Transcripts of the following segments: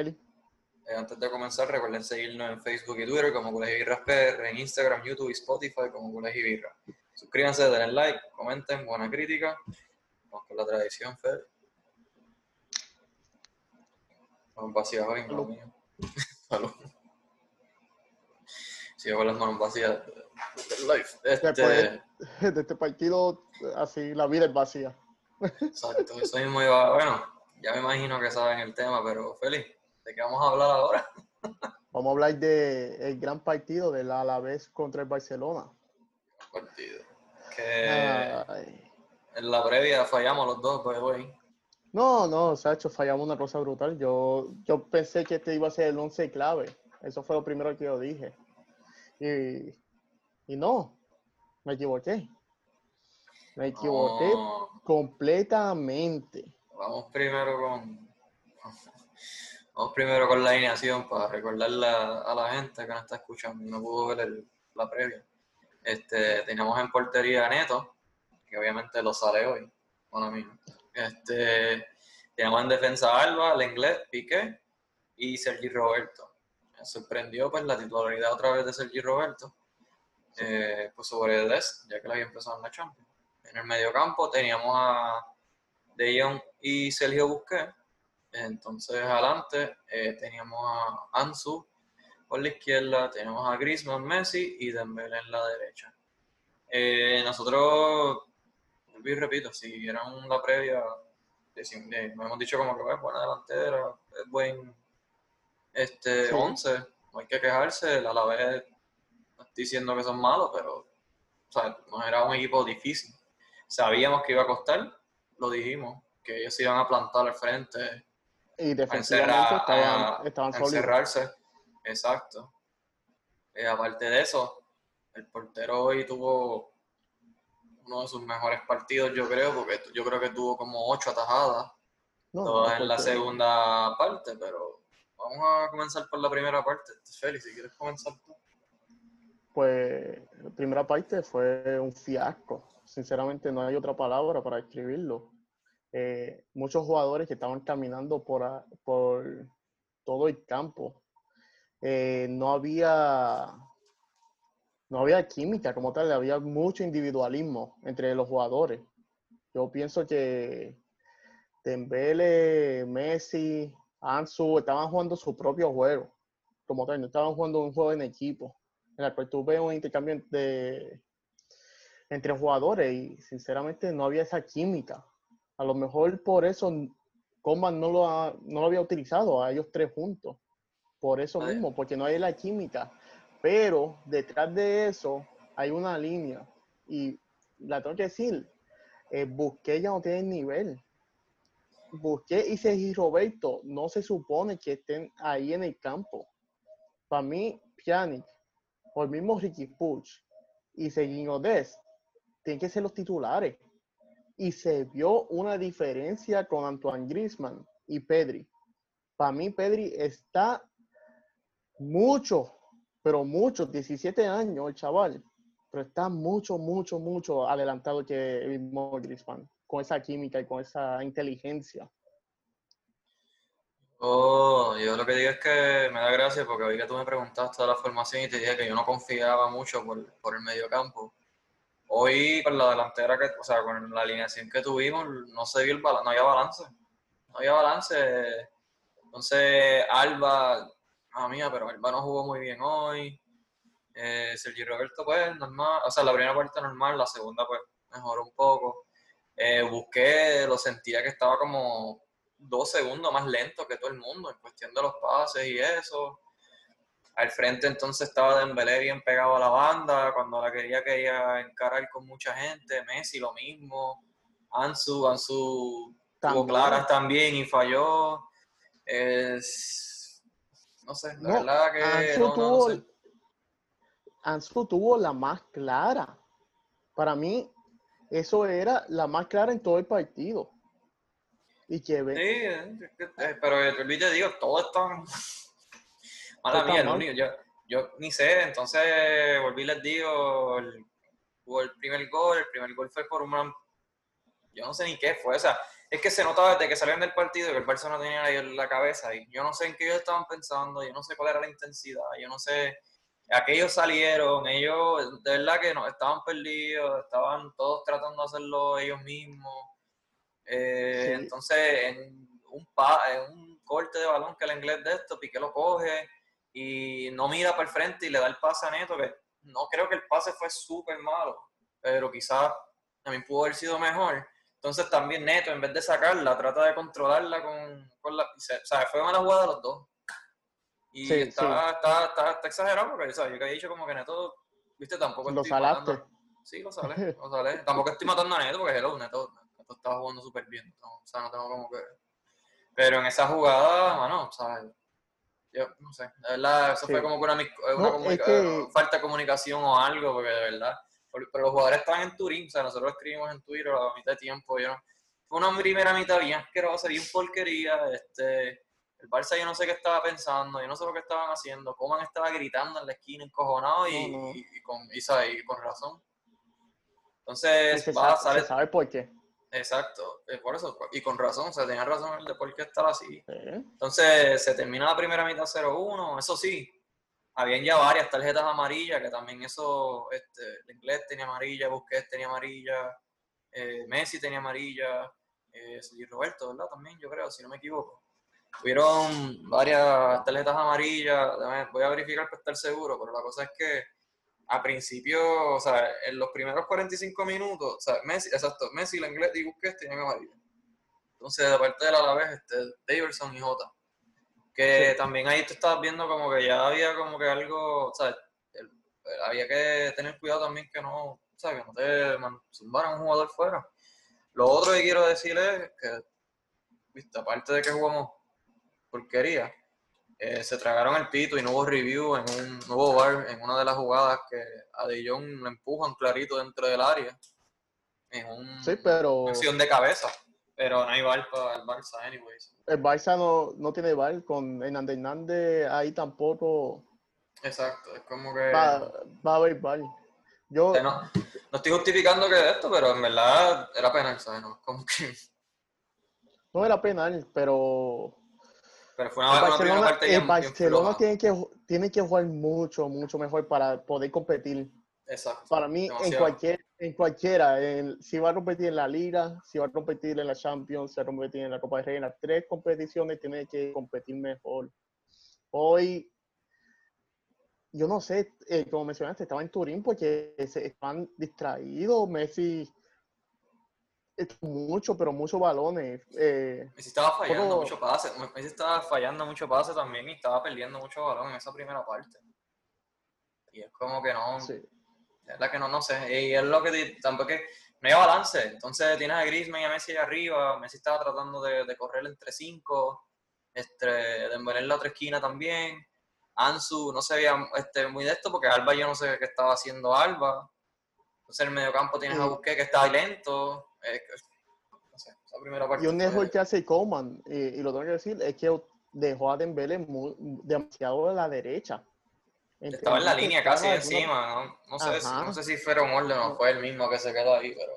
Feli. Eh, antes de comenzar, recuerden seguirnos en Facebook y Twitter como Cules y Birras PR, en Instagram, YouTube y Spotify como y Birra. Suscríbanse, denle like, comenten, buena crítica. Vamos con la tradición, Feli. Manos vacías hoy, no mío. Salud. Sigo con las manos vacías del live. Este, Después de este partido, así la vida es vacía. Exacto, eso mismo iba. Bueno, ya me imagino que saben el tema, pero Feli, ¿de qué vamos a hablar ahora? Vamos a hablar del gran partido del Alavés contra el Barcelona. Partido. Que Ay. en la previa fallamos los dos, pues, güey. No, no, Sacho, fallamos una cosa brutal. Yo, yo pensé que este iba a ser el 11 clave. Eso fue lo primero que yo dije. Y, y no, me equivoqué. Me equivoqué No, completamente. vamos primero con. Vamos primero con la alineación para recordarle a, la gente que nos está escuchando y no pudo ver el- la previa. Este, teníamos en portería a Neto, que obviamente lo sale hoy, bueno mío. Este, teníamos en defensa a Alba, el inglés, Piqué y Sergi Roberto. Me sorprendió pues la titularidad otra vez de Sergi Roberto. Eh, pues sobre Des, ya que lo había empezado en la Champions. En el mediocampo teníamos a De Jong y Sergio Busquets. Entonces adelante eh, teníamos a Ansu por la izquierda, teníamos a Griezmann, Messi y Dembélé en la derecha. Eh, nosotros, y repito, si vieron la previa, nos hemos dicho como que es buena delantera, es buen este, Sí. 11, no hay que quejarse, a la vez no estoy diciendo que son malos, pero o sea, no era un equipo difícil. Sabíamos que iba a costar, lo dijimos, que ellos se iban a plantar al frente, Y defensivamente estaban, a- estaban sólidos. Exacto. Eh, aparte de eso, el portero hoy tuvo uno de sus mejores partidos, yo creo, porque yo creo que tuvo como ocho atajadas, No, todas no, en la segunda parte, pero vamos a comenzar por la primera parte. Félix, si quieres comenzar tú. Pues la primera parte fue un fiasco. Sinceramente no hay otra palabra para describirlo. Eh, muchos jugadores que estaban caminando por, por todo el campo. Eh, no había no había química como tal, había mucho individualismo entre los jugadores. Yo pienso que Dembele, Messi, Ansu estaban jugando su propio juego, como tal, no estaban jugando un juego en equipo, en el cual tú ves un intercambio de, entre jugadores y sinceramente no había esa química. A lo mejor por eso Coman no lo, ha- no lo había utilizado a ellos tres juntos, por eso mismo, porque no hay la química. Pero detrás de eso hay una línea y la tengo que decir, eh, Busquets ya no tiene nivel. Busquets y Sergi Roberto no se supone que estén ahí en el campo. Para mí, Pjanic, o el mismo Ricky Puig y Serginho Dest tienen que ser los titulares. Y se vio una diferencia con Antoine Griezmann y Pedri. Para mí, Pedri está mucho, pero mucho, 17 años el chaval, pero está mucho, mucho, mucho adelantado que mismo Griezmann, con esa química y con esa inteligencia. Oh, yo lo que digo es que me da gracia porque hoy que tú me preguntaste de la formación y te dije que yo no confiaba mucho por, por el medio campo. Hoy con la delantera que, o sea, con la alineación que tuvimos, no se vio el balance, no había balance. No había balance. Entonces, Alba, ah mía, pero Alba no jugó muy bien hoy. Eh, Sergio Roberto, pues, normal. O sea, la primera parte normal, la segunda, pues, mejoró un poco. Eh, busqué, lo sentía que estaba como dos segundos más lento que todo el mundo en cuestión de los pases y eso. Al frente entonces estaba Dembélé bien pegado a la banda, cuando la quería quería encarar con mucha gente, Messi lo mismo, Ansu, Ansu tuvo claras también y falló. Es- no sé, la No, verdad que Ansu, no, tuvo, sé. Ansu tuvo la más clara. Para mí, eso era la más clara en todo el partido. Y que Sí, eh, eh, pero te digo, todo está mala mía, lo único, yo, yo ni sé, entonces volví y les digo, el, hubo el primer gol, el primer gol fue por una, yo no sé ni qué fue, o sea, es que se notaba desde que salieron del partido que el Barça no tenía ahí en la cabeza y yo no sé en qué ellos estaban pensando, yo no sé cuál era la intensidad, yo no sé, aquellos salieron, ellos de verdad que no, estaban perdidos, estaban todos tratando de hacerlo ellos mismos. Eh, entonces, en un, pa, en un corte de balón que el inglés de esto, Piqué lo coge y no mira para el frente y le da el pase a Neto, que no creo que el pase fue súper malo, pero quizás también pudo haber sido mejor. Entonces también Neto, en vez de sacarla, trata de controlarla con, con la... O sea, fue mala jugada de los dos. Y está, Está, está, exagerado porque, ¿sabes? Yo que he dicho como que Neto, viste, tampoco lo salaste. Sí, lo sale, lo sale. tampoco estoy matando a Neto porque hello, Neto, Neto estaba jugando súper bien. o sea, no tengo como que... Pero en esa jugada, mano, ¿sabes? Yo no sé, de verdad, eso fue como que una, una falta de comunicación o algo, porque de verdad pero los jugadores estaban en Turín, o sea, nosotros escribimos en Twitter a la mitad de tiempo, yo no, fue una primera mitad bien asquerosa, bien porquería, este, el Barça yo no sé qué estaba pensando, yo no sé lo que estaban haciendo, Coman estaba gritando en la esquina encojonado y, y, con, y, con razón. Entonces, va, sabe, sabe por qué. Exacto, por eso, y con razón, o sea, tenía razón el de por qué estaba así. Entonces, se termina la primera mitad 0-1, eso sí, habían ya varias tarjetas amarillas, que también eso, este, el inglés tenía amarilla, Busquets tenía amarilla, eh, Messi tenía amarilla, eh, Roberto, ¿verdad? También yo creo, si no me equivoco. Hubieron varias tarjetas amarillas, voy a verificar para estar seguro, pero la cosa es que a principio, o sea, en los primeros 45 minutos, o sea, Messi, exacto, Messi, el inglés y Busquets tenían amarilla. Entonces, de parte del Alavés, este, Davidson y Jota. Que también ahí tú estabas viendo como que ya había como que algo, o sea, había que tener cuidado también que no, o sea, que no te zumbaran un jugador fuera. Lo otro que quiero decir es que, viste, aparte de que jugamos porquería, eh, se tragaron el pito y no hubo review en un nuevo bar en una de las jugadas que a De Jong le empujan clarito dentro del área. En un, sí, pero... una acción de cabeza. Pero no hay bar para el Barça, anyways. El Barça no, no tiene bar, con Hernández Hernández ahí tampoco. Exacto, es como que. Va, va a haber bar. Yo. no, no, estoy justificando que esto, pero en verdad era penal, ¿sabes? No, como que. No era penal, pero. Pero fue una, primera parte El Barcelona tiene, que, tiene que jugar mucho, mucho mejor para poder competir. Exacto. Para mí, en cualquier en cualquiera, si va a competir en la Liga, si va a competir en la Champions, si va a competir en la Copa de Rey, en las tres competiciones tiene que competir mejor. Hoy, yo no sé, eh, como mencionaste, estaba en Turín porque se están distraídos, Messi mucho, pero muchos balones. Eh, Messi estaba fallando mucho pase, Messi estaba fallando mucho pase también y estaba perdiendo mucho balón en esa primera parte. Y es como que no, es la que no, no sé. Y es lo que tampoco es no hay balance. Entonces tienes a Griezmann y a Messi arriba. Messi estaba tratando de, de correr entre cinco. Este, de en la otra esquina también. Ansu no se veía este, muy de esto porque Alba yo no sé qué estaba haciendo Alba. Entonces en el mediocampo tienes a Busquets que está lento. no sé, esa primera parte. Y un error que hace Coman, y, y, lo tengo que decir, es que dejó a Dembélé demasiado a la derecha. Estaba en la línea casi encima, ¿no? No sé, si, no sé si fue un orden o fue el mismo que se quedó ahí, pero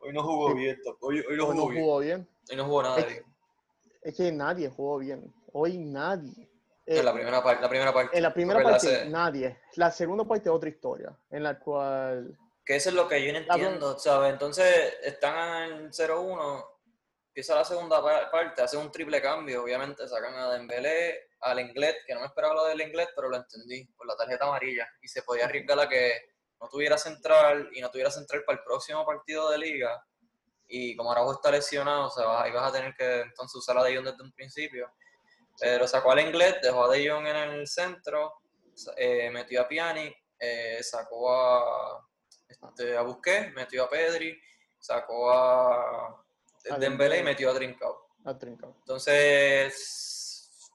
hoy no jugó bien. Hoy, hoy, no, jugó, bien. Hoy no jugó nada es, bien. Es que nadie jugó bien. Hoy nadie. en la primera, parte, la primera parte. En la primera parte, nadie. La segunda parte, otra historia, en la cual... Que eso es lo que yo no entiendo, ¿sabes? Entonces, están en 0-1, empieza la segunda parte, hace un triple cambio, obviamente sacan a Dembélé, al inglés, que no me esperaba lo del inglés, pero lo entendí, por la tarjeta amarilla. Y se podía arriesgar a que no tuviera central y no tuviera central para el próximo partido de liga. Y como Araujo está lesionado, o sea, ahí vas a tener que entonces usar a De Jong desde un principio. Pero sacó al inglés, dejó a De Jong en el centro, eh, metió a Piani, eh, sacó a, este, a Busquets, metió a Pedri, sacó a, Dembélé y metió a Trincao. A Trincao. Entonces,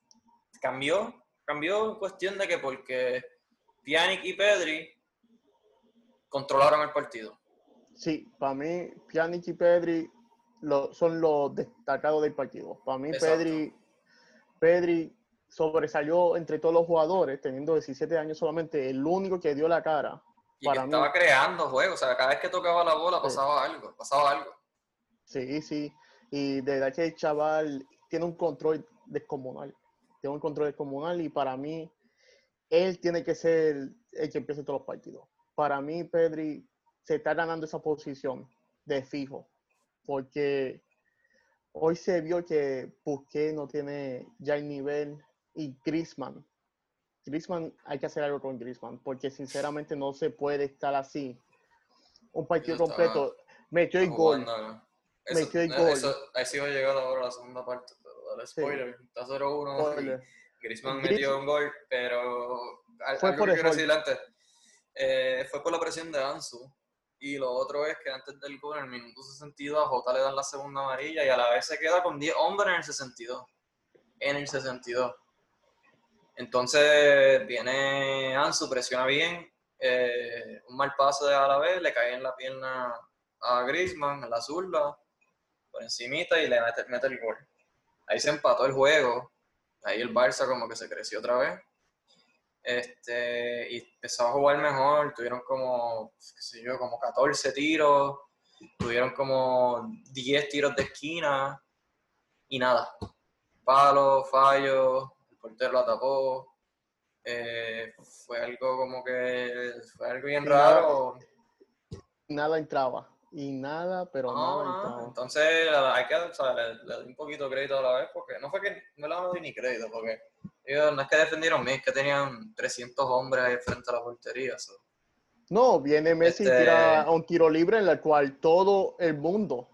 cambió, cambió en cuestión de que porque Pjanic y Pedri controlaron el partido. Sí, para mí Pjanic y Pedri son los destacados del partido. Para mí Pedri, Pedri sobresalió entre todos los jugadores, teniendo 17 años solamente, el único que dio la cara. Y para que estaba creando juegos, o sea, cada vez que tocaba la bola pasaba algo, pasaba algo. Sí, sí. Y de verdad que el chaval tiene un control descomunal. Tiene un control descomunal y para mí, él tiene que ser el que empiece todos los partidos. Para mí, Pedri se está ganando esa posición de fijo. Porque hoy se vio que Busquets no tiene ya el nivel y Griezmann. Griezmann, hay que hacer algo con Griezmann, porque sinceramente no se puede estar así. Un partido completo. Metió el gol. jugando, Metió Eso, el gol. eso, ahí sí va a llegar ahora la segunda parte, Sí. spoiler. Está 0-1. y Spoiler. Griezmann Gris- metió un gol, pero Fue algo por que quiero decir antes. eh, fue por la presión de Ansu. Y lo otro es que antes del gol, en el minuto 62, a Jota le dan la segunda amarilla y a la vez se queda con 10 hombres en el 62. En el 62. Entonces viene Ansu, presiona bien. eh, un mal pase a la vez, le cae en la pierna a Griezmann, en la zurda, por encimita y le mete, el gol. Ahí se empató el juego. Ahí el Barça como que se creció otra vez. Este, y empezó a jugar mejor. Tuvieron como, qué sé yo, como 14 tiros. Tuvieron como 10 tiros de esquina. Y nada. Palo, fallo. Portero la tapó. Eh, fue algo como que. Fue algo bien raro. Nada entraba. Y nada, pero No, nada entraba. Entonces, hay que, o sea, le, le doy un poquito de crédito a la vez, porque no fue que no le doy ni crédito, porque ellos no es que defendieron bien, es que tenían 300 hombres ahí frente a la portería. so. No, viene Messi Este- y tira un tiro libre en el cual todo el mundo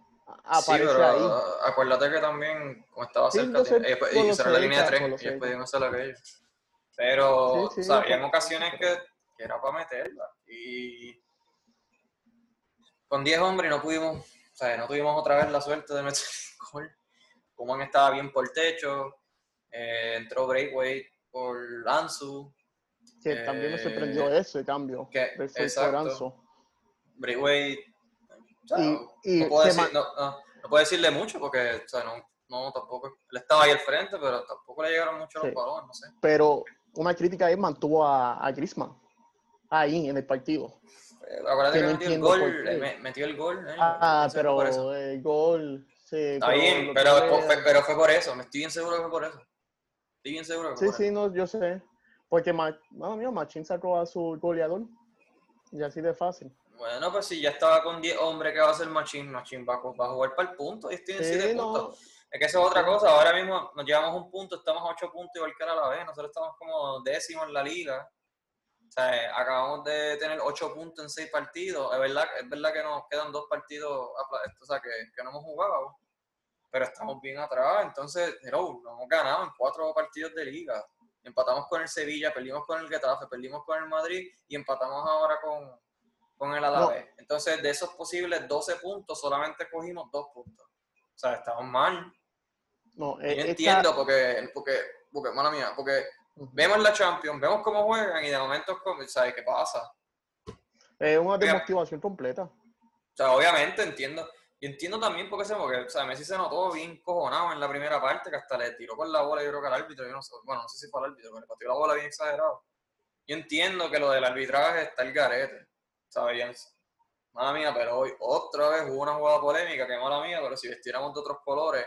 a- Sí, aparece pero ahí. acuérdate que también, como estaba Sí, cerca, ellos, ellos lo hicieron la línea de tres, lo ellos podían hacer aquello. Pero, Sí, sí, o sea, yo habían sé. ocasiones que, que era para meterla. Y con 10 hombres no pudimos, o sea, no tuvimos otra vez la suerte de meter el gol. Kuman estaba bien por techo, eh, entró Breakway por Ansu, Que también me eh, sorprendió ese cambio. que- de Sergio exacto. Breakway, Y- no, y no puedo se decir- ma- no- no- no puedo decirle mucho porque, o sea, no, tampoco, él estaba ahí al frente, pero tampoco le llegaron mucho Sí. los balones, no sé. Pero una crítica es mantuvo a, a Griezmann ahí en el partido. Pero acuérdate Que que no metió el gol, qué. eh, metió el gol. eh, Ah, por pero el gol. Sí, Está bien, pero, fue, pero fue por eso, me estoy bien seguro que fue por eso. Estoy bien seguro que fue Sí, por sí, eso. no, yo sé. Porque, Ma- mano mío, Machín sacó a su goleador. Y así de fácil. Bueno, pues si ya estaba con 10 hombres, ¿qué va a hacer Machín? Machín va, a- va a jugar para el punto y estoy en 7 Sí, no, puntos. Es que eso es otra cosa. Ahora mismo nos llevamos un punto, estamos a 8 puntos igual que a la vez. Nosotros estamos como décimos en la liga. O sea, eh, acabamos de tener 8 puntos en 6 partidos. Es verdad, es verdad que nos quedan dos partidos apla- o sea, que, que no hemos jugado. Pero estamos bien atrás. Entonces, hello, no hemos ganado en 4 partidos de liga. Empatamos con el Sevilla, perdimos con el Getafe, perdimos con el Madrid y empatamos ahora con, con el Alavés. Entonces, de esos posibles 12 puntos, solamente cogimos 2 puntos. O sea, estamos mal. no, eh, Yo esta- entiendo porque, porque, porque, mala mía, porque vemos la Champions, vemos cómo juegan y de momento, ¿sabes qué pasa? Es una desmotivación completa. O sea, obviamente entiendo. Y entiendo también porque se porque, o sea, Messi se notó bien cojonado en la primera parte, que hasta le tiró con la bola, yo creo que al árbitro, yo no sé, bueno, no sé si fue al árbitro, pero le pateó la bola bien exagerado. Yo entiendo que lo del arbitraje está el garete, ¿sabes? Mala mía, pero hoy otra vez hubo una jugada polémica, que mala mía, pero si vestiéramos de otros colores,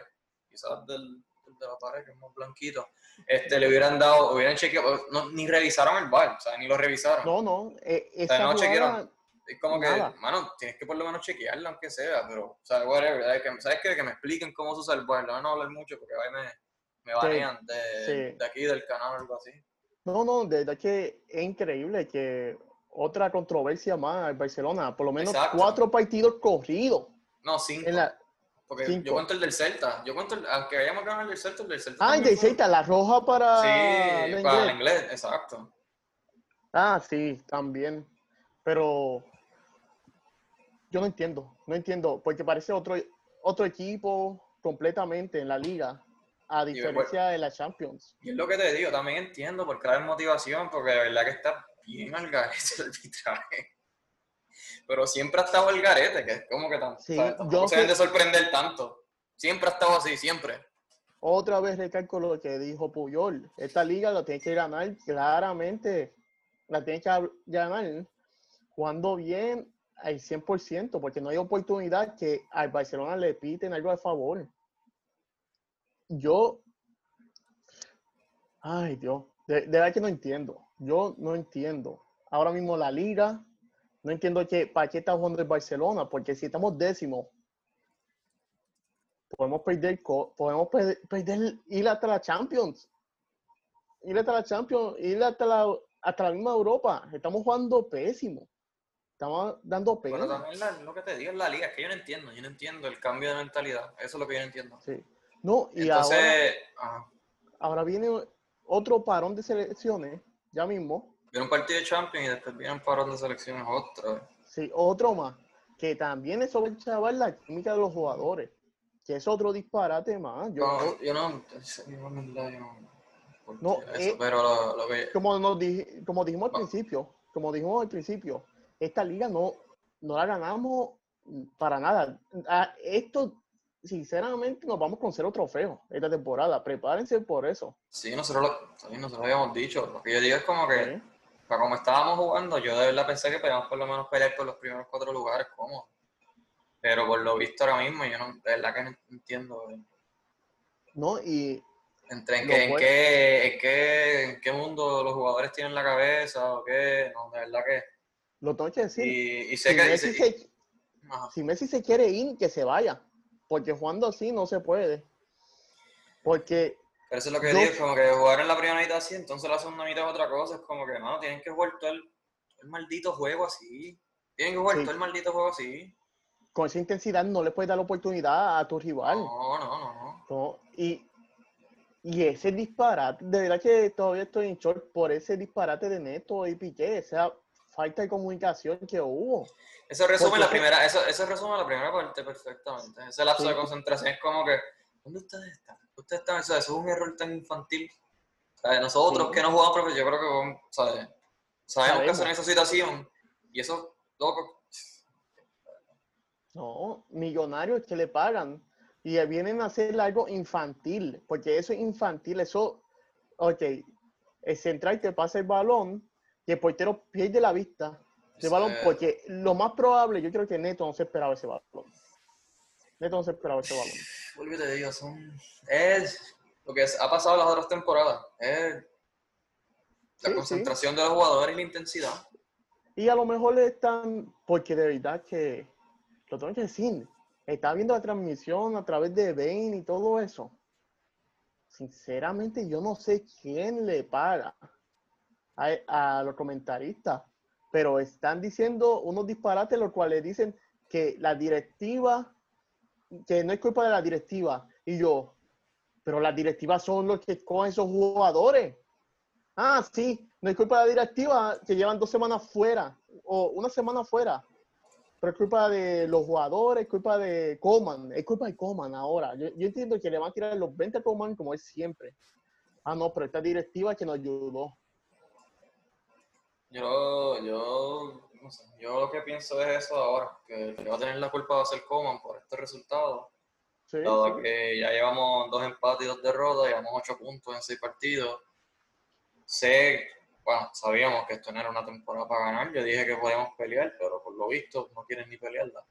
quizás del, del de la pared, que es más blanquito, este, le hubieran dado, hubieran chequeado, no, ni revisaron el bar, o sea, ni lo revisaron. No, no. eh, sea, esa no jugada, chequearon. Es como que, Nada. mano, tienes que por lo menos chequearlo aunque sea, pero, o sea, whatever, ¿sabes? Que, ¿sabes qué? Que me expliquen cómo se usa el bar, no van a hablar mucho porque ahí me, me banean de, sí. de aquí, del canal o algo así. No, no, de verdad que es increíble que otra controversia más en Barcelona, por lo menos Exacto. cuatro partidos corridos. No, cinco, En la... porque cinco. yo cuento el del Celta, yo cuento, el, aunque hayamos ganado el del Celta, el del Celta Ah, y también de fue- Celta, la roja para Sí, la para el inglés. inglés, exacto. Ah, sí, también. Pero yo no entiendo, no entiendo, porque parece otro, otro equipo completamente en la liga, a Y diferencia de la Champions. Y es lo que te digo, también entiendo por crear motivación, porque de verdad que está bien al garete el arbitraje. Pero siempre ha estado al garete, que es como que tan, Sí, se deben de sorprender tanto. Siempre ha estado así, siempre. Otra vez recalco lo que dijo Puyol. Esta liga la tiene que ganar claramente. La tiene que ganar jugando bien al 100%, porque no hay oportunidad que al Barcelona le piten algo a favor. yo. Ay, Dios. De, de verdad que no entiendo. Yo no entiendo. Ahora mismo la liga, no entiendo que, para qué está jugando el Barcelona, porque si estamos décimos, podemos perder, podemos per- perder, ir hasta la Champions. Ir hasta la Champions, ir hasta la, hasta la misma Europa. Estamos jugando pésimo. Estamos dando Pero pena. también la- lo que te digo es la liga, es que yo no entiendo, yo no entiendo el cambio de mentalidad. Eso es lo que yo no entiendo. Sí. No, y Entonces, ahora, ajá, ahora viene otro parón de selecciones, ya mismo. viene un partido de Champions y después viene un parón de selecciones otra vez. Sí, otro más. Que también eso va a chaval la química de los jugadores. Que es otro disparate más. Yo, No, yo no, yo no. eso, eh, pero lo, lo que. como, nos dij- como dijimos al Ah. principio, como dijimos al principio, esta liga no, no la ganamos para nada. Ah, Esto, sinceramente, nos vamos con cero trofeos esta temporada. Prepárense por eso. Sí, nosotros lo, sí, nosotros lo habíamos dicho. Lo que yo digo es como que, ¿sí? para como estábamos jugando, yo de verdad pensé que podíamos por lo menos pelear por los primeros cuatro lugares cómodos. Pero por lo visto ahora mismo, yo no, de verdad que no entiendo. eh, ¿No? Y Entre en, qué, en, qué, en, qué, en qué mundo los jugadores tienen la cabeza o qué. No, de verdad que. lo tengo que decir. Y, y sé si, que. Messi y- se, si Messi se quiere ir, que se vaya. Porque jugando así no se puede. Porque Pero eso es lo que Yo- digo, es como que jugar en la primera mitad así, entonces la segunda mitad es otra cosa. Es como que, no, tienen que jugar todo el, el maldito juego así. Tienen que jugar Sí. todo el maldito juego así. con esa intensidad no le puedes dar la oportunidad a tu rival. No, no, no, no. ¿no? Y, y ese disparate, de verdad que todavía estoy en short por ese disparate de Neto y Piqué, esa falta de comunicación que hubo. Eso resume Porque la primera, eso, eso resume la primera parte perfectamente. Ese lapso Sí. de concentración es como que, ¿dónde ustedes están? Ustedes están, eso es un error tan infantil. Nosotros Sí. que no jugamos, profe, yo creo que sabemos que en esa situación. Y eso, loco, No, millonarios que le pagan y vienen a hacer algo infantil, porque eso es infantil, eso, ok, el central te pasa el balón y el portero pierde la vista del balón, porque lo más probable, yo creo que Neto no se esperaba ese balón. Neto no se esperaba ese balón. vuelvo y te digo, son, es lo que ha pasado las otras temporadas. Es la Sí, sí. concentración de los jugadores y la intensidad. Y a lo mejor le están, porque de verdad que, lo tengo que decir, está viendo la transmisión a través de Bane y todo eso. Sinceramente, yo no sé quién le paga a, a los comentaristas, pero están diciendo unos disparates, los cuales dicen que la directiva, que no es culpa de la directiva. Y yo, pero las directivas son los que cogen esos jugadores. Ah, sí, no es culpa de la directiva que llevan dos semanas fuera o una semana fuera. Pero es culpa de los jugadores, es culpa de Coman, es culpa de Coman ahora. Yo, entiendo que le van a tirar los 20 a Coman como es siempre. Ah, no, pero esta directiva que nos ayudó. Yo, yo, no sé, yo lo que pienso es eso ahora, que el que va a tener la culpa va a ser Coman por este resultado. Sí, Dado sí. que ya llevamos dos empates y dos derrotas, llevamos ocho puntos en seis partidos. Sé, bueno, sabíamos que esto no era una temporada para ganar. Yo dije que podíamos pelear, pero por lo visto no quieren ni pelearla.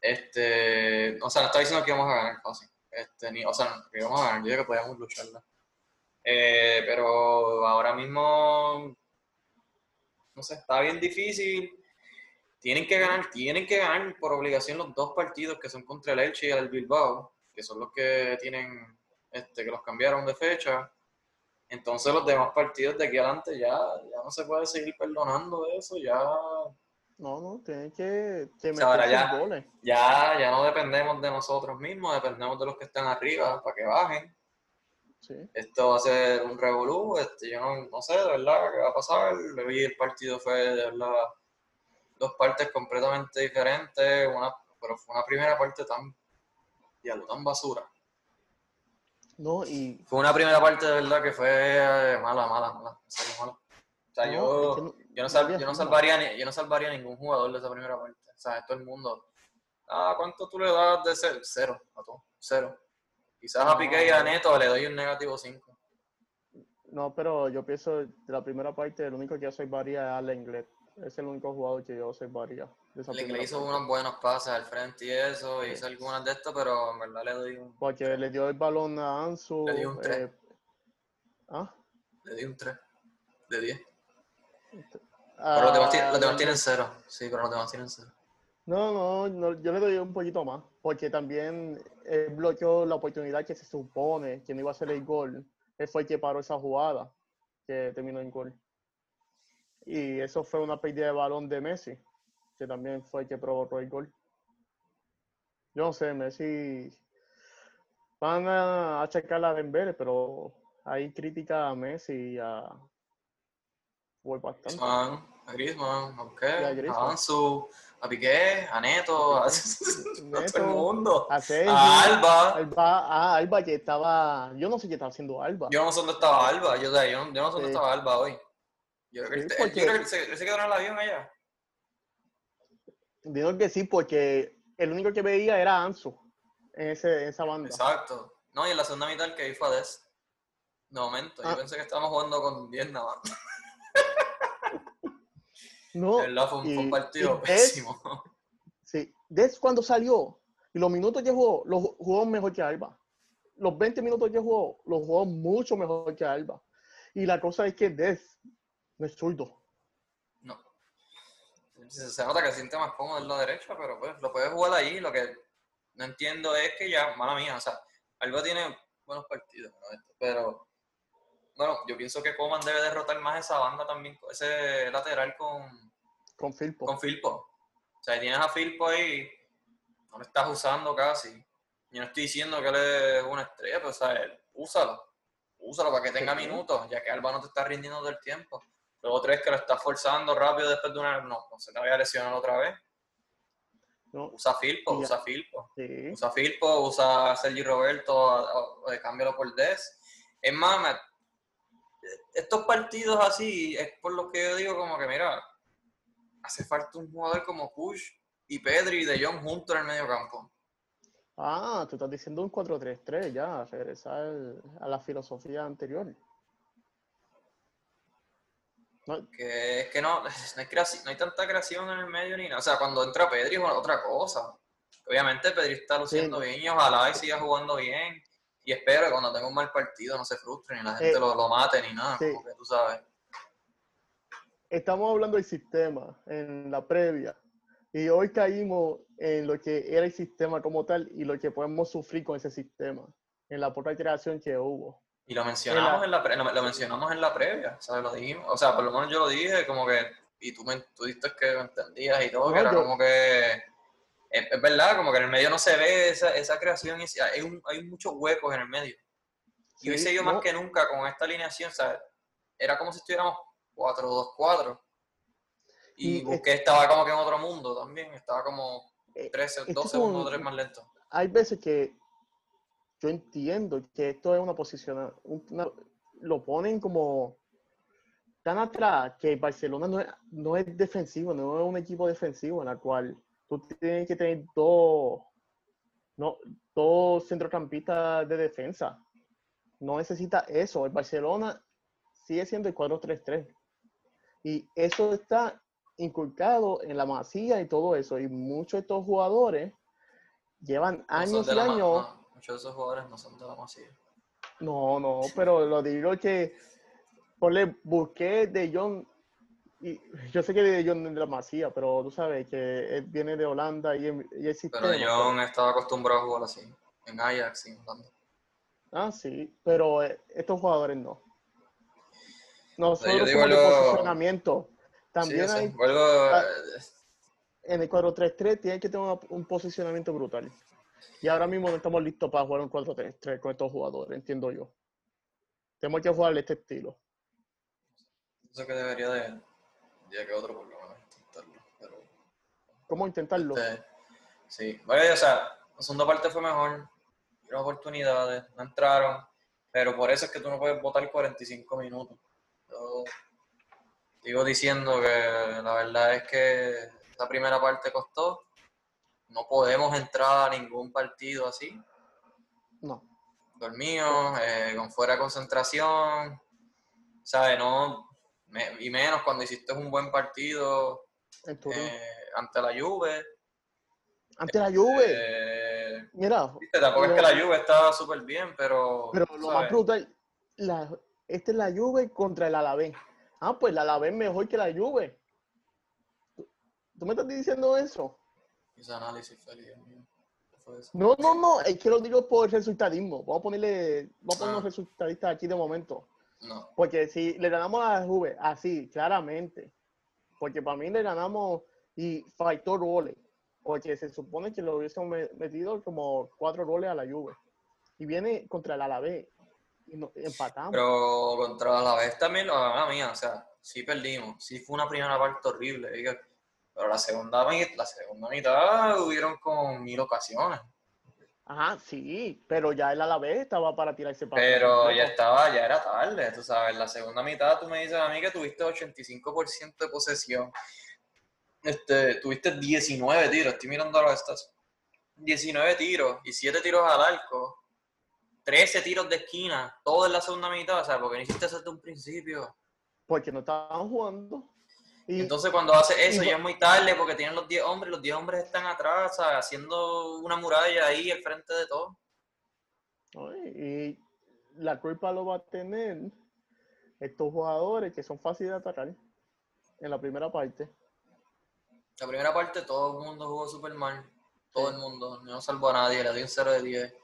Este, o sea, no estaba diciendo que íbamos a ganar fácil. Este, ni, o sea, no, que íbamos a ganar, yo dije que podíamos lucharla. Eh, pero ahora mismo, no sé, está bien difícil. Tienen que ganar, tienen que ganar por obligación los dos partidos que son contra el Elche y el Bilbao, que son los que tienen, este, que los cambiaron de fecha. Entonces los demás partidos de aquí adelante ya, ya no se puede seguir perdonando eso, ya, No, no, tienen que, que sea, ahora meter ya- goles. ya, ya no dependemos de nosotros mismos, dependemos de los que están arriba para que bajen. Sí. Esto va a ser un revolú, este, yo no, no sé de verdad qué va a pasar. Hoy el partido fue de verdad dos partes completamente diferentes, una, pero fue una primera parte tan, diablo, tan basura. No, y Fue una primera parte de verdad que fue eh, mala, mala, mala. O sea, no, yo, es que no- yo, no sal- yo, no salvaría, ni- yo no salvaría a ningún jugador de esa primera parte. O sea, todo el mundo. Ah, ¿cuánto tú le das de cero? Cero, a todo, cero. Quizás a. Piqué y a Neto le doy un negativo 5. No, pero yo pienso de la primera parte, el único que yo salvaría es Alan Inglés. Es el único jugador que yo de esa Le, hizo parte. unos buenos pases al frente y eso, Sí. hizo algunas de estas, pero en verdad le doy un, Porque le dio el balón a Ansu. Le dio un tres. eh, ¿ah? le di un 3 de 10. Ah, Pero los demás, los demás no, tienen 0. Sí, pero los demás tienen 0. No, no, no, yo le doy un poquito más, porque también él bloqueó la oportunidad que se supone que no iba a ser el gol. Él fue el que paró esa jugada que terminó en gol. Y eso fue una pérdida de balón de Messi, que también fue el que provocó el gol. Yo no sé, Messi van a achacar a Dembélé, pero hay crítica a Messi y a fue bastante. Griezmann, Griezmann, a Y a Busquets, Griezmann. a Ansu, a Piqué, a Neto, a, a todo el mundo. A A Alba. Alba, ah, Alba que estaba, yo no sé qué estaba haciendo Alba. Yo no sé dónde estaba Alba. Yo, o sea, yo, no- yo no sé dónde Sí. estaba Alba hoy. Yo creo que, Sí, él, yo porque- creo que se, quedó en el avión allá. Digo que sí, porque el único que veía era Ansu en, ese, en esa banda. Exacto. No, y en la segunda mitad el que vi fue a Des. De momento, Ah. yo pensé que estábamos jugando con 10 nada más. No, verdad, fue un, partido pésimo. sí. Des cuando salió y los minutos que jugó, los jugó mejor que Alba. Los 20 minutos que jugó, los jugó mucho mejor que Alba. Y la cosa es que Des no es zurdo. No. Se, nota que se siente más cómodo en la derecha, pero pues lo puede jugar ahí. Lo que no entiendo es que ya, mala mía, o sea, Alba tiene buenos partidos, ¿no? pero bueno, yo pienso que Coman debe derrotar más esa banda también, ese lateral con, Con Filpo. con Filpo. O sea, tienes a Filpo ahí, no lo estás usando casi. Yo no estoy diciendo que él es una estrella, pero o sea, él, úsalo. Úsalo para que tenga Sí. minutos, ya que Alba no te está rindiendo todo el tiempo. Luego tres que lo estás forzando rápido después de una. No, no se te vaya a lesionar otra vez. ¿no? Usa Filpo, usa Filpo. Sí. Usa Filpo, usa a Sergi Roberto, o- o- cámbialo por Des. Es más, estos partidos así es por lo que yo digo como que, mira, hace falta un jugador como Push y Pedri y De Jong juntos en el medio campo. Ah, tú estás diciendo un 4-3-3 ya, regresar a la filosofía anterior. No, Que es que no, no hay, no hay tanta creación en el medio ni nada. O sea, cuando entra Pedri es otra cosa. Obviamente Pedri está luciendo Sí. bien y ojalá y siga jugando bien. Y espero que cuando tenga un mal partido no se frustre ni la gente Eh, lo, lo mate ni nada. sí. Como que tú sabes. Estamos hablando del sistema en la previa y hoy caímos en lo que era el sistema como tal y lo que podemos sufrir con ese sistema, en la poca creación que hubo. Y lo mencionamos la- en la pre- lo, lo mencionamos en la previa, ¿sabes? Lo dijimos. O sea, por lo menos yo lo dije como que, y tú, me, tú dijiste que entendías y todo, No, que era yo- como que, es, es verdad, como que en el medio no se ve esa, esa creación, y ese- hay, un- hay muchos huecos en el medio. Y hoy se vio no, más que nunca con esta alineación, ¿sabes? Era como si estuviéramos 4-2-4. Y, Y es- Busquets estaba como que en otro mundo también, estaba como eh, 13, esto 12 es como- segundos, 3 más lento. hay veces que yo entiendo que esto es una posición, una- lo ponen como tan atrás que Barcelona no es, no es defensivo, no es un equipo defensivo en el cual tú tienes que tener dos, no, dos centrocampistas de defensa. No necesita eso. El Barcelona sigue siendo el 4-3-3. Y eso está inculcado en la masía y todo eso. Y muchos de estos jugadores llevan años y años. no, muchos de esos jugadores no son de la masía. No, no, pero lo digo que ponle, busqué de John. Y yo sé que de John de la masía, pero tú sabes que él viene de Holanda y, y el sistema. Pero De Jong estaba acostumbrado a jugar así, en Ajax y en Holanda. Ah, sí, pero eh, estos jugadores no. Nosotros yo digo algo- posicionamiento. También sí, hay. Vuelvo, en el 4-3-3 tiene que tener un posicionamiento brutal. Y ahora mismo no estamos listos para jugar un 4-3-3 con estos jugadores, entiendo yo. Tenemos que jugar este estilo. pienso que debería de, ya que otro por lo menos intentarlo. Pero, ¿Cómo intentarlo? este, sí, bueno, o sea, la segunda parte fue mejor, tuvieron oportunidades, no entraron, pero por eso es que tú no puedes votar 45 minutos. Yo sigo diciendo que la verdad es que esa primera parte costó, no podemos entrar a ningún partido así, No. dormidos, eh, con fuera de concentración, ¿sabes? No, me- y menos cuando hiciste un buen partido eh, ante la Juve. Ante la Juve. eh, Mira, viste, tampoco es que la Juve estaba súper bien, pero. pero lo sabes, más brutal, la, esta es la Juve contra el Alavés. Ah, pues el Alavés mejor que la Juve. ¿Tú, me estás diciendo eso? Ese análisis feliz. No, no, no, es que lo digo por resultadismo. Vamos a ponerle, vamos a poner Ah. unos resultadistas aquí de momento. No. Porque si le ganamos a la Juve, así, claramente. Porque para mí le ganamos y faltó roles. Porque se supone que lo hubiesen me- metido como cuatro roles a la Juve. Y viene contra el Alavés. Y no- empatamos. Pero contra la vez también, la mía, o sea, sí perdimos. Sí fue una primera parte horrible. Pero la segunda, mi- la segunda mitad hubieron como mil ocasiones. Ajá, sí, pero ya el Alavés estaba para tirarse para Pero atrás. ya estaba, ya era tarde, tú sabes. La segunda mitad tú me dices a mí que tuviste 85% de posesión. Este, tuviste 19 tiros, estoy mirando los stats. 19 tiros y 7 tiros al arco. 13 tiros de esquina, todo en la segunda mitad, o sea, porque no hiciste eso desde un principio. Porque no estaban jugando. Y, Entonces cuando haces eso y- ya es muy tarde porque tienen los 10 hombres, los 10 hombres están atrás, ¿sabes? haciendo una muralla ahí al frente de todo. Y la culpa lo va a tener estos jugadores que son fáciles de atacar en la primera parte. La primera parte todo el mundo jugó súper mal. Todo Sí. el mundo. No salvó a nadie. Le di un 0 de 10.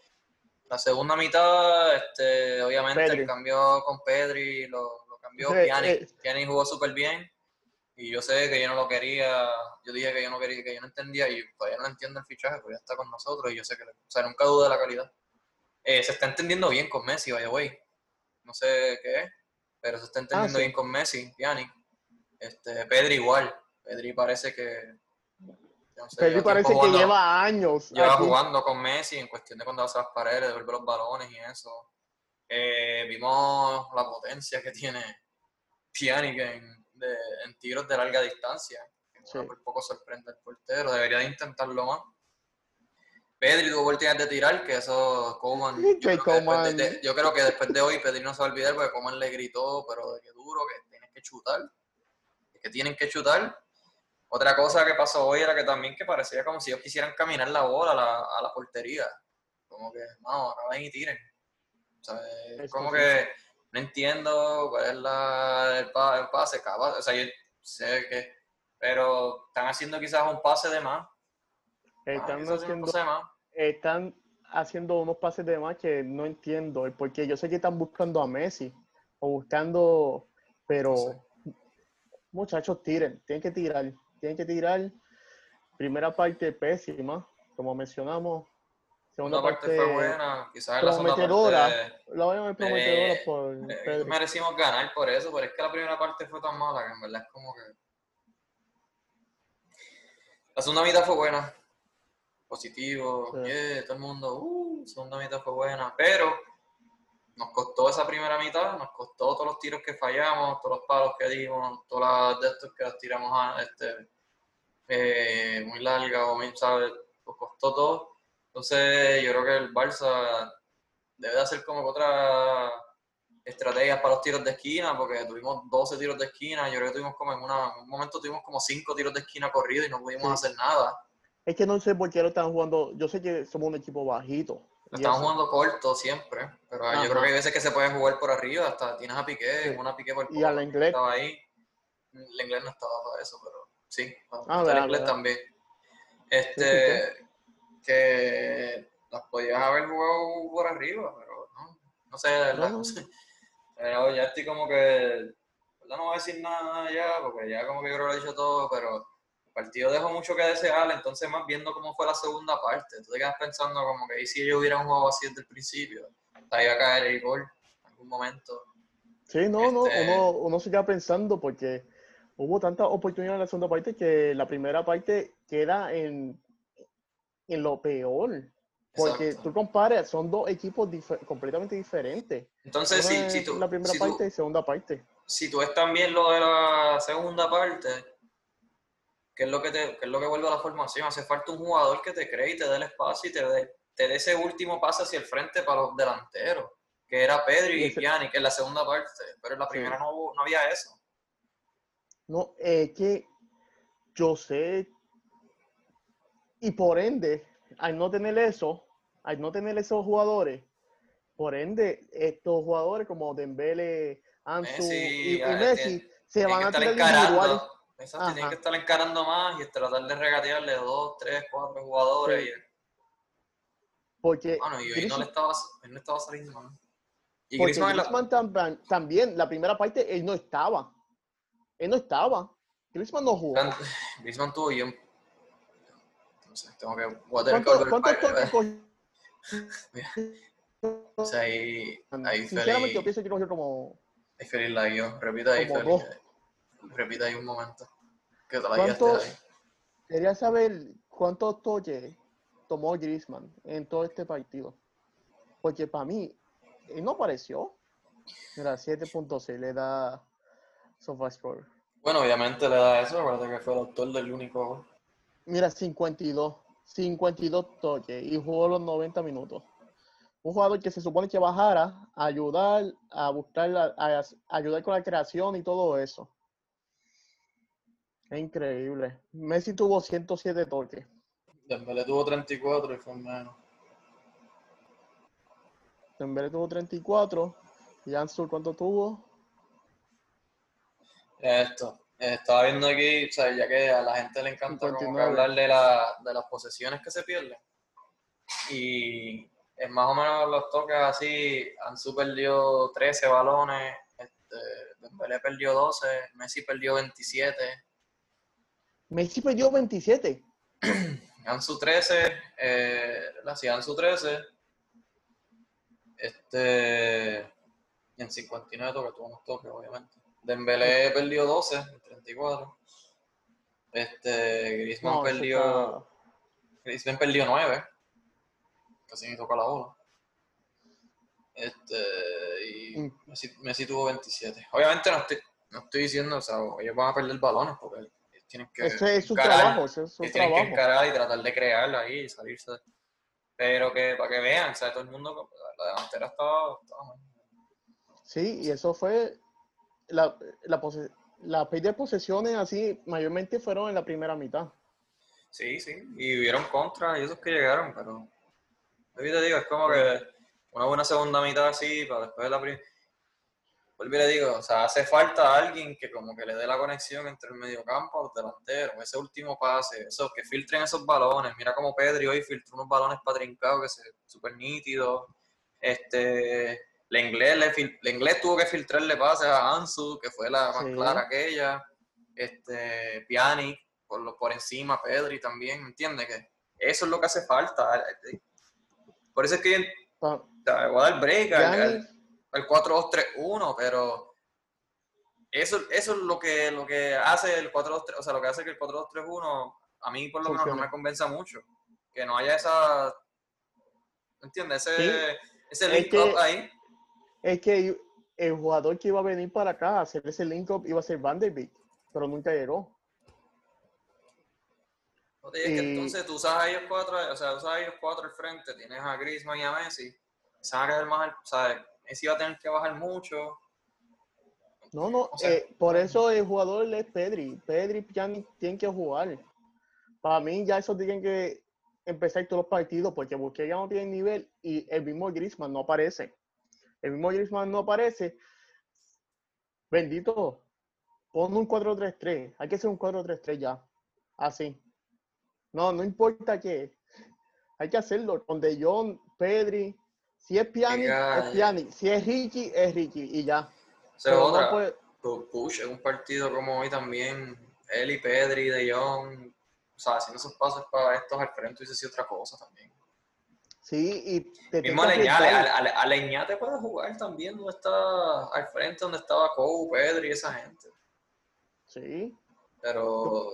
La segunda mitad, este, obviamente, Pedri. cambio con Pedri lo, lo cambió Sí, Pjanic. eh. Jugó súper bien. Y yo sé que yo no lo quería. Yo dije que yo no quería, que yo no entendía. Y todavía no entiendo el fichaje, porque ya está con nosotros. Y yo sé que, o sea, nunca dudo de la calidad. Eh, se está entendiendo bien con Messi, by the way. No sé qué es, pero se está entendiendo Ah, sí. bien con Messi, Pjanic. Este, Pedri igual. Pedri parece que. no sé, Pedri parece que lleva años. Lleva aquí. jugando con Messi en cuestión de cuando hace las paredes, devuelve los balones y eso. Eh, vimos la potencia que tiene Pjanic en, de- en tiros de larga distancia. Sí. Por poco sorprende al portero, debería de intentarlo más. Pedri tuvo oportunidad de tirar, que eso Coman. Yo, creo que después de- de- yo creo que después de hoy Pedri no se va a olvidar porque Coman le gritó, pero de que duro, que tienes que chutar. Que tienen que chutar. Otra cosa que pasó hoy era que también que parecía como si ellos quisieran caminar la bola a la, a la portería. Como que, no, ahora ven y tiren. O sea, como que no entiendo cuál es la, el, pa- el pase, capaz. O sea, yo sé que. Pero están haciendo quizás un pase de más. Ah, Están un haciendo, pase de más. están haciendo unos pases de más que no entiendo. el por qué. yo sé que están buscando a Messi o buscando, pero No sé. muchachos, tiren, tienen que tirar, tienen que tirar. Primera parte pésima, como mencionamos. Segunda parte parte, fue buena, quizás la segunda prometedora. parte. la ver prometedora Eh, por eh, merecimos ganar por eso, pero es que la primera parte fue tan mala que en verdad es como que. La segunda mitad fue buena. Positivo, Sí. yeah, todo el mundo, uh, segunda mitad fue buena, pero nos costó esa primera mitad, nos costó todos los tiros que fallamos, todos los palos que dimos, todas las de estos que las tiramos a, este, eh, muy larga o muy, ¿sabes? Nos costó todo. Entonces, yo creo que el Barça debe de hacer como que otras estrategias para los tiros de esquina, porque tuvimos 12 tiros de esquina, yo creo que tuvimos como en, una, en un momento tuvimos como 5 tiros de esquina corridos y no pudimos Sí. hacer nada. Es que no sé por qué lo están jugando. Yo sé que somos un equipo bajito. Estamos eso. jugando corto siempre, pero Ajá. yo creo que hay veces que se puede jugar por arriba, hasta tienes a Piqué, Sí. una Piqué por Y al inglés. estaba ahí. El inglés no estaba para eso, pero sí, Ah, inglés también. Este, que las podías haber jugado por arriba, pero no, no sé, de verdad, No. no sé. Pero ya estoy como que, no voy a decir nada ya, porque ya como que yo lo he dicho todo, pero el partido dejó mucho que desear, entonces más viendo cómo fue la segunda parte, tú te quedas pensando como que ¿y si ellos hubieran jugado así desde el principio, hasta iba a caer el gol en algún momento. Sí, no, no, Este- uno, uno se queda pensando porque hubo tantas oportunidades en la segunda parte que la primera parte queda en, en lo peor. Porque Exacto. tú comparas, son dos equipos completamente diferentes. Entonces, si, es si tú, la primera si tú- parte y segunda parte. si tú ves también lo de la segunda parte, ¿qué es lo que te, qué es lo que vuelve a la formación? Hace falta un jugador que te cree y te dé el espacio y te dé, te dé ese último pase hacia el frente para los delanteros, que era Pedri Y ese- Pjanic en la segunda parte, pero en la primera no, hubo- no había eso. No, es que yo sé y por ende, al no tener eso, al no tener esos jugadores, por ende, estos jugadores como Dembele, Ansu Messi, y, y Messi se Tienen van a tirar individuales. Exacto, tienen que estar encarando más y tratar de regatearle dos, tres, cuatro jugadores. Sí. Y, Porque, Mano, y hoy no le estaba, no estaba saliendo mal. Y porque Griezmann, la- también, también, la primera parte, él no estaba. Él no estaba. Griezmann no jugó. Griezmann tuvo yo. No sé, tengo que. Voy a tener que ¿Cuánto- volver ¿Cuántos para toques ver. cogió? O sea, ahí, ahí Sinceramente, yo Feliz, pienso que cogió como... ahí Feliz la guió. Repita ahí, Feliz. dos. Repita ahí un momento. Que te la guiaste ¿Cuántos- ahí. Quería saber cuántos toques tomó Griezmann en todo este partido. Porque para mí, él no apareció. Mira, 7.6 le da SofaScore. Bueno, obviamente le da eso. Acuérdate que fue el autor del único gol. Mira, 52. 52 toques y jugó los 90 minutos. Un jugador que se supone que bajara a ayudar, a buscar, la- a, a ayudar con la creación y todo eso. Es increíble. Messi tuvo 107 toques. Dembélé tuvo 34 y fue menos. Dembélé tuvo 34. Y Ansu, ¿cuánto tuvo? Esto. Estaba viendo aquí, o sea, ya que a la gente le encanta como que 59. hablar de, la, de las posesiones que se pierden. Y es más o menos los toques así. Ansu perdió 13 balones, este, Dembélé perdió 12, Messi perdió 27, Messi perdió 27. Ansu 13, eh, la sí, Ansu 13, este, y en 59 toques, tuvo unos toques, obviamente. Dembélé perdió 12, en 34. Este, Griezmann No, perdió, está- Griezmann perdió 9, casi ni toca la bola. Este, y Mm. Messi, Messi tuvo 27. Obviamente no estoy, no estoy diciendo, o sea, ellos van a perder balones porque ellos tienen que Ese es su encarar, trabajo, ese es su tienen que encarar y tratar de crearla ahí y salirse. Pero que para que vean, o sea, todo el mundo, la delantera estaba, estaba. Sí, y eso fue la, la, pose- la de posesiones así, mayormente fueron en la primera mitad. Sí, sí, y hubieron contra y esos que llegaron, pero te digo, es como que una buena segunda mitad así, para después de la primera. Vuelvo y digo, o sea, hace falta alguien que como que le dé la conexión entre el mediocampo los delanteros, ese último pase, esos que filtren esos balones. Mira como Pedri hoy filtró unos balones para que se súper nítidos. Este, la inglés, le, la inglés tuvo que filtrarle pases a Ansu, que fue la más Sí. clara aquella. Este, Pjanic, por, lo, por encima, Pedri también, ¿entiendes? Que eso es lo que hace falta. Por eso es que yo sea, voy a dar break al, al- al 4-2-3-1, pero eso, eso es lo que, lo que hace el 4-2-3, o sea, lo que hace que el 4-2-3-1 a mí por lo menos no me convenza mucho. Que no haya esa, ¿entiendes? Ese, Sí. ese Es link que- up ahí. Es que el jugador que iba a venir para acá a hacer ese link-up iba a ser Van der Beek, pero nunca llegó. No te digas que y- entonces tú usas a ellos cuatro, o sea, usas a ellos cuatro al frente, tienes a Griezmann y a Messi, se van a quedar más, o sea, Messi va a tener que bajar mucho. No, no, O sea- eh, por eso el jugador es Pedri. Pedri y Pjanic tienen que jugar. Para mí ya esos tienen que empezar todos los partidos porque Busquets ya no tiene nivel y el mismo Griezmann no aparece. El mismo Griezmann no aparece. Bendito. Pon un 4-3-3. Hay que hacer un 4-3-3 ya. Así. No, no importa qué. Hay que hacerlo. Con De Jong, Pedri. Si es Venga, es Pjanic. Si es Ricky, es Ricky. Y ya. O sea, Pero no otra, puede- Pu- Push en un partido como hoy también, él y Pedri, De Jong, o sea, haciendo esos pasos para estos al frente hubiese sido otra cosa también. Sí, y te Mismo Aleñate, arriesgar. Ale- Ale- Aleñate puede jugar también donde está al frente, donde estaba Cou, Pedri y esa gente. Sí, Pero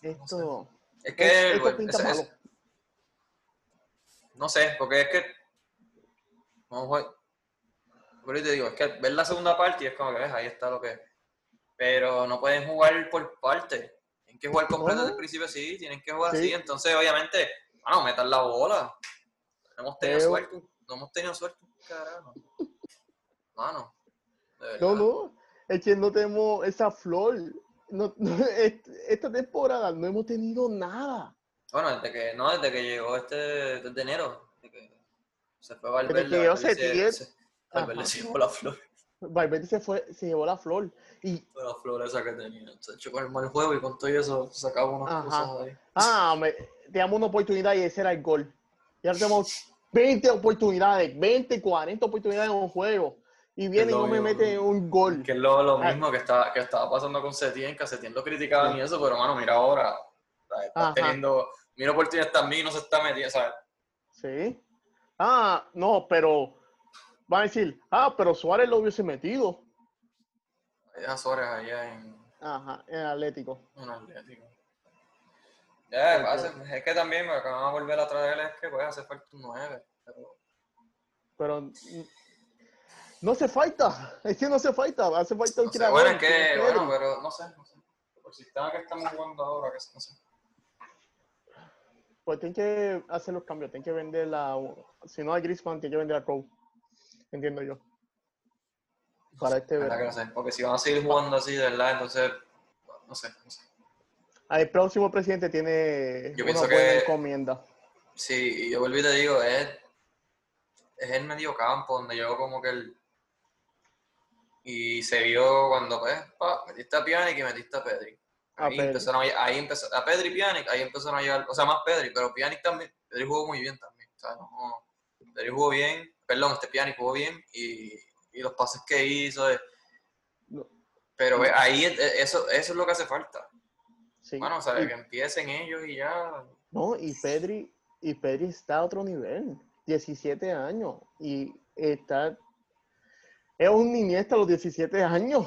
esto. es es- que esto pinta malo. no sé, porque es que vamos a por ahí te digo, es que ver la segunda parte y es como que ves, ahí está lo que pero no pueden jugar por parte. Tienen que jugar completo desde el principio, sí, tienen que jugar Sí. así. Entonces, obviamente, bueno, metan la bola. No hemos tenido Pero- suerte, no hemos tenido suerte, carajo. Mano, de verdad. No, no, es que no tenemos esa flor. No, no, est- esta temporada no hemos tenido nada. Bueno, desde que, no, desde que llegó este, desde enero, desde que se fue Valverde. Desde que llegó se- Valverde se llevó la flor, Valverde se fue, se llevó la flor. Y, la flor esa que tenía. Se echó con el mal juego y con todo eso sacaba unas Ajá. cosas ahí. ah, me, te damos una oportunidad y ese era el gol. Y ahora tenemos 20 oportunidades, 20, 40 oportunidades en un juego. Y viene y no me mete un gol. Que es lo, lo Ah. mismo que estaba, que estaba pasando con Setien, que a Setien lo criticaban y eso, pero mano, mira ahora, está teniendo, mira oportunidades también y no se está metiendo, ¿sabes? Sí. Ah, no, pero van a decir, ah, pero Suárez lo hubiese metido. Deja Suárez allá en, Ajá, en Atlético. en Atlético. Ya, es que también me acaban de volver a traer es que pues hace falta un 9, pero Pero no hace falta. Es que no hace falta. Hace falta un no sé, bueno, es que, bueno, pero no sé, no sé. Por el sistema que estamos jugando ahora, que no sé. Pues tienen que hacer los cambios. Tienen que vender la. Si no a Griezmann, tienen que vender a Cole. Entiendo yo. Para este ¿Verdad que verano. no sé? Porque si van a seguir jugando así, de verdad, entonces, no sé, no sé. El próximo presidente tiene Yo una buena que- encomienda. Sí, y yo volví y te digo, es, es el medio campo donde yo como que el... Y se vio cuando, pues, pa, metiste a Pjanic y metiste a Pedri. A Ahí Pedri. empezaron a, ahí empezó, a Pedri y Pjanic, ahí empezaron a llegar, o sea, más Pedri, pero Pjanic también, Pedri jugó muy bien también, o sea, no, Pedri jugó bien, perdón, este Pjanic jugó bien y, y los pases que hizo, pero ahí es- eso, eso es lo que hace falta, Sí. bueno, o sea, Y- que empiecen ellos y ya, No, y Pedri, y Pedri está a otro nivel, 17 años, y está, es un Iniesta a los 17 años.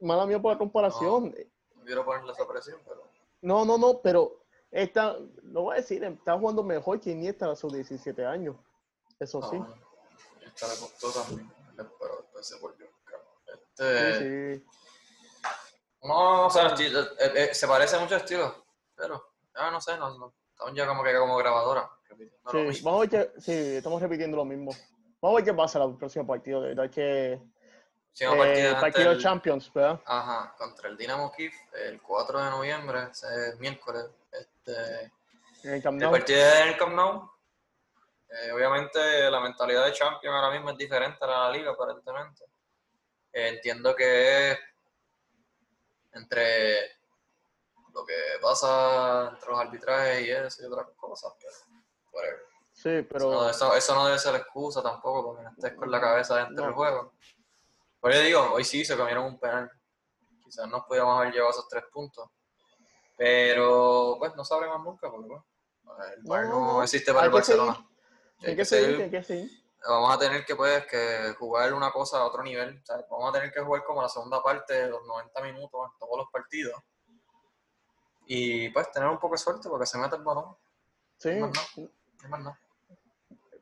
Mala mía por la comparación. no quiero ponerle esa presión, pero... No, no, no, pero está, lo voy a decir, está jugando mejor que Iniesta a sus 17 años. Eso sí. Esta le costó también, pero después se volvió. cabrón. Sí, Este, sí. No, o sea, eh, eh, se parece mucho a estilo, pero ya no sé, no, no, estamos ya como que como grabadora. Sí, vamos a ver que, sí, estamos repitiendo lo mismo. Vamos a ver qué pasa en el próximo partido. De verdad que eh, partido ante partido el- Champions, ¿verdad? Ajá, contra el Dinamo Kiev el 4 de noviembre, es miércoles. Este, En el el partido es en el Camp Nou. Eh, obviamente la mentalidad de Champions ahora mismo es diferente a la de la liga, aparentemente. Eh, entiendo que es entre lo que pasa entre los arbitrajes y eso y otras cosas, pero whatever. Sí, pero No, eso, eso no debe ser excusa tampoco, porque no estés con la cabeza dentro No. del juego. Pero yo digo, hoy sí se comieron un penal. Quizás nos podíamos haber llevado esos tres puntos. Pero, pues, no sabremos nunca, porque, bueno, el No, VAR no, no, existe para el seguir. Barcelona. Y hay que seguir, seguir. hay que seguir. Vamos a tener que, pues, que jugar una cosa a otro nivel. ¿sabes? Vamos a tener que jugar como la segunda parte de los 90 minutos en todos los partidos. Y, pues, tener un poco de suerte porque se mete el balón. Sí, Más no. No más nada.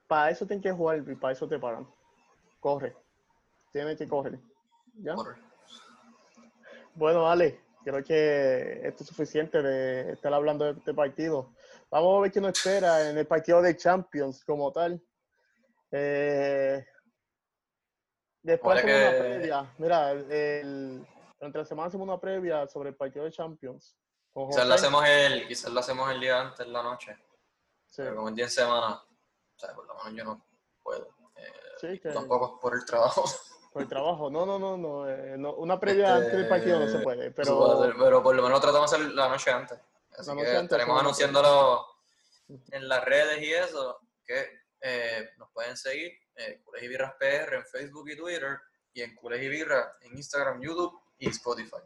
para eso tienes que jugar y para eso te pagan. Corre. Tienes que correr. ¿Ya? Corre. Bueno, Ale, creo que esto es suficiente de estar hablando de este partido. Vamos a ver qué nos espera en el partido de Champions como tal. Eh, después hacemos una previa. Mira, el, el- entre la semana hacemos una previa sobre el partido de Champions. Quizás lo hacemos el, quizás lo hacemos el día antes, en la noche. Sí, Pero como es día en semana, o sea, por lo menos yo no puedo. Eh, sí, que Tampoco por el trabajo. por el trabajo. No, no, no, no, eh, no, Una previa Este, antes del partido no se puede. Pero pero por lo menos tratamos de hacer la noche antes. Así La que antes estaremos anunciándolo en las redes y eso, que eh, nos pueden seguir, eh, y Birras PR en Facebook y Twitter, y en Cules y Birras en Instagram, YouTube y Spotify.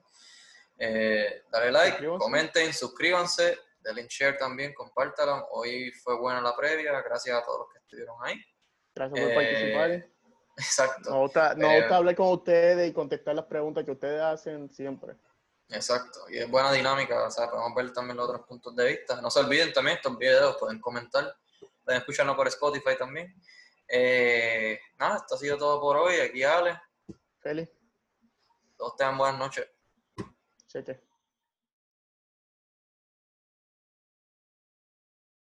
Eh, dale like, Suscríbanse. comenten, suscríbanse, denle share también, compártalo. Hoy fue buena la previa, gracias a todos los que estuvieron ahí. gracias por Eh, participar. Exacto. Nos gusta, nos gusta hablar con ustedes y contestar las preguntas que ustedes hacen siempre. Exacto, y es buena dinámica, o sea, podemos ver también los otros puntos de vista. No se olviden también estos videos, pueden comentar, pueden escucharnos por Spotify también. Eh, nada, esto ha sido todo por hoy. Aquí Ale, Feliz, todos tengan buenas noches. cheque.